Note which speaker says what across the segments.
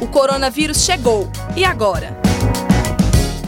Speaker 1: O coronavírus chegou. E agora?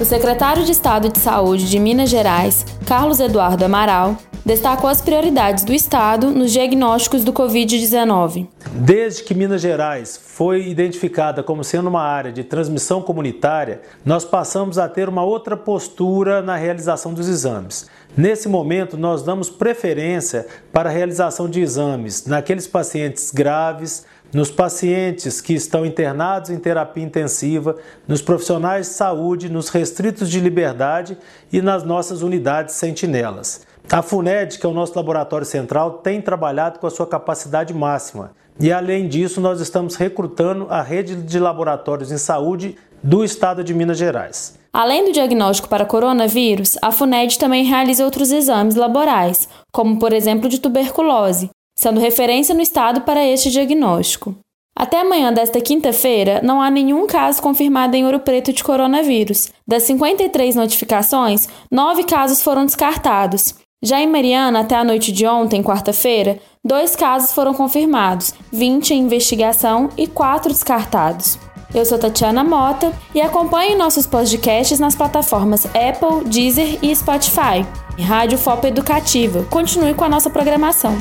Speaker 2: O secretário de Estado de Saúde de Minas Gerais, Carlos Eduardo Amaral, destacou as prioridades do Estado nos diagnósticos do Covid-19.
Speaker 3: Desde que Minas Gerais foi identificada como sendo uma área de transmissão comunitária, nós passamos a ter uma outra postura na realização dos exames. Nesse momento, nós damos preferência para a realização de exames naqueles pacientes graves, nos pacientes que estão internados em terapia intensiva, nos profissionais de saúde, nos restritos de liberdade e nas nossas unidades sentinelas. A FUNED, que é o nosso laboratório central, tem trabalhado com a sua capacidade máxima. E além disso, nós estamos recrutando a rede de laboratórios em saúde do estado de Minas Gerais.
Speaker 2: Além do diagnóstico para coronavírus, a FUNED também realiza outros exames laborais, como por exemplo de tuberculose, sendo referência no estado para este diagnóstico. Até amanhã desta quinta-feira, não há nenhum caso confirmado em Ouro Preto de coronavírus. Das 53 notificações, nove casos foram descartados. Já em Mariana, até a noite de ontem, quarta-feira, dois casos foram confirmados, 20 em investigação e quatro descartados. Eu sou Tatiana Mota e acompanhe nossos podcasts nas plataformas Apple, Deezer e Spotify. Rádio Fopo Educativa. Continue com a nossa programação.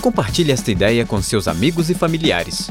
Speaker 4: Compartilhe esta ideia com seus amigos e familiares.